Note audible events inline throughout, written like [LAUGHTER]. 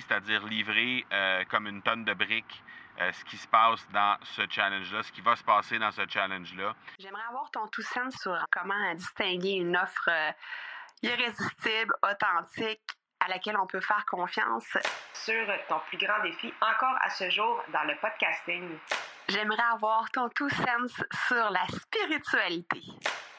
c'est-à-dire livrer comme une tonne de briques ce qui se passe dans ce challenge-là, ce qui va se passer dans ce challenge-là. J'aimerais avoir ton tout sens sur comment distinguer une offre irrésistible, authentique, à laquelle on peut faire confiance. Sur ton plus grand défi encore à ce jour dans le podcasting. J'aimerais avoir ton tout sens sur la spiritualité.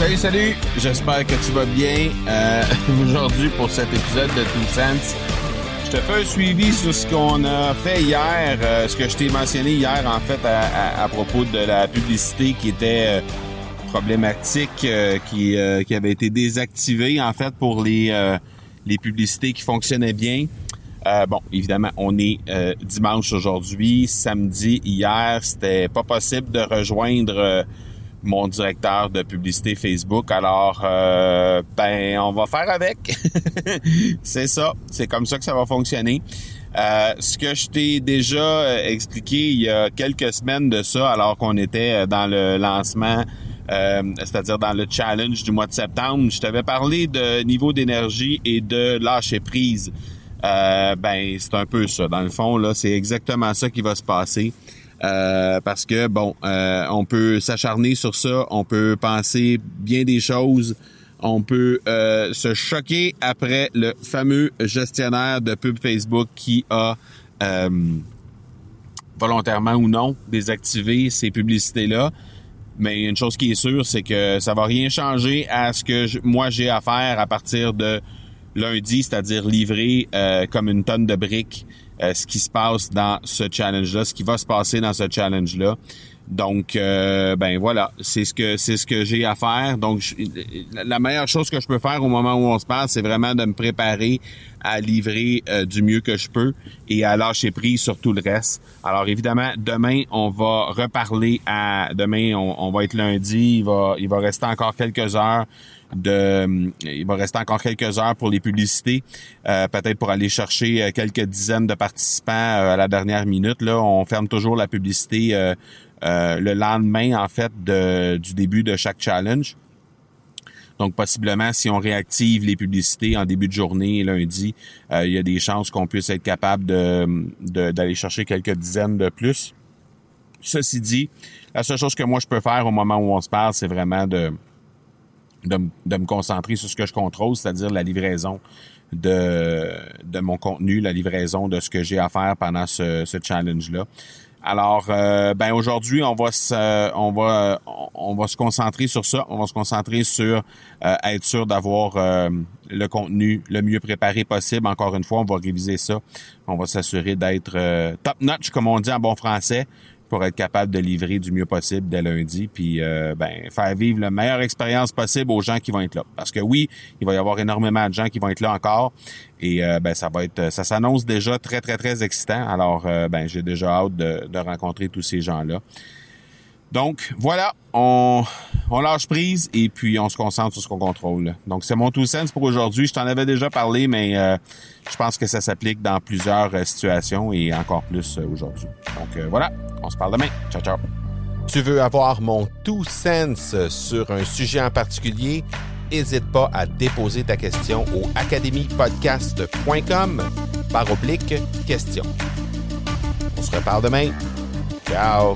Salut, salut! J'espère que tu vas bien. Euh, [LAUGHS] aujourd'hui, pour cet épisode de Two Sense, je te fais un suivi sur ce qu'on a fait hier, euh, ce que je t'ai mentionné hier, en fait, à, propos de la publicité qui était euh, problématique, qui, avait été désactivée, en fait, pour les, les publicités qui fonctionnaient bien. bon, évidemment, on est dimanche aujourd'hui. Samedi, hier, c'était pas possible de rejoindre mon directeur de publicité Facebook. Alors, euh, ben, on va faire avec. [LAUGHS] c'est ça. C'est comme ça que ça va fonctionner. Euh, ce que je t'ai déjà euh, expliqué il y a quelques semaines de ça, alors qu'on était dans le lancement, c'est-à-dire dans le challenge du mois de septembre, je t'avais parlé de niveau d'énergie et de lâcher prise. ben, c'est un peu ça. Dans le fond, là, c'est exactement ça qui va se passer. Euh, parce que bon, euh, on peut s'acharner sur ça, on peut penser bien des choses, on peut euh, se choquer après le fameux gestionnaire de pub Facebook qui a volontairement ou non désactivé ces publicités-là. Mais une chose qui est sûre, c'est que ça va rien changer à ce que moi j'ai à faire à partir de lundi, c'est-à-dire livrer comme une tonne de briques euh, ce qui se passe dans ce challenge-là, ce qui va se passer dans ce challenge-là. Donc, euh, ben voilà, c'est ce que c'est ce que j'ai à faire. Donc, la meilleure chose que je peux faire au moment où on se parle, c'est vraiment de me préparer à livrer euh, du mieux que je peux et à lâcher prise sur tout le reste. Alors, évidemment, demain, on va reparler à demain, on, on va être lundi. Il va il va rester encore quelques heures de, il va rester encore quelques heures pour les publicités, euh, peut-être pour aller chercher euh, quelques dizaines de participants euh, à la dernière minute. Là, on ferme toujours la publicité le lendemain en fait du début de chaque challenge. Donc, possiblement, si on réactive les publicités en début de journée, lundi, il y a des chances qu'on puisse être capable d'aller chercher quelques dizaines de plus. Ceci dit, la seule chose que moi je peux faire au moment où on se parle, c'est vraiment de, de, me concentrer sur ce que je contrôle, c'est-à-dire la livraison de, de mon contenu, la livraison de ce que j'ai à faire pendant ce, ce challenge-là. Alors, euh, ben aujourd'hui, on va se, on va, on va se concentrer sur ça. On va se concentrer sur euh, être sûr d'avoir euh, le contenu le mieux préparé possible. Encore une fois, on va réviser ça. On va s'assurer d'être top notch, comme on dit en bon français pour être capable de livrer du mieux possible dès lundi, puis euh, ben, faire vivre la meilleure expérience possible aux gens qui vont être là. Parce que oui, il va y avoir énormément de gens qui vont être là encore, et euh, ben ça va être, ça s'annonce déjà très très très excitant. Alors euh, ben j'ai déjà hâte de, de rencontrer tous ces gens là. Donc voilà, on, on lâche prise et puis on se concentre sur ce qu'on contrôle. Donc c'est mon tout sens pour aujourd'hui. Je t'en avais déjà parlé, mais euh, je pense que ça s'applique dans plusieurs euh, situations et encore plus euh, aujourd'hui. Donc voilà, on se parle demain. Ciao ciao. Tu veux avoir mon tout sens sur un sujet en particulier? N'hésite pas à déposer ta question au academypodcast.com par oblique question. On se reparle demain. Ciao!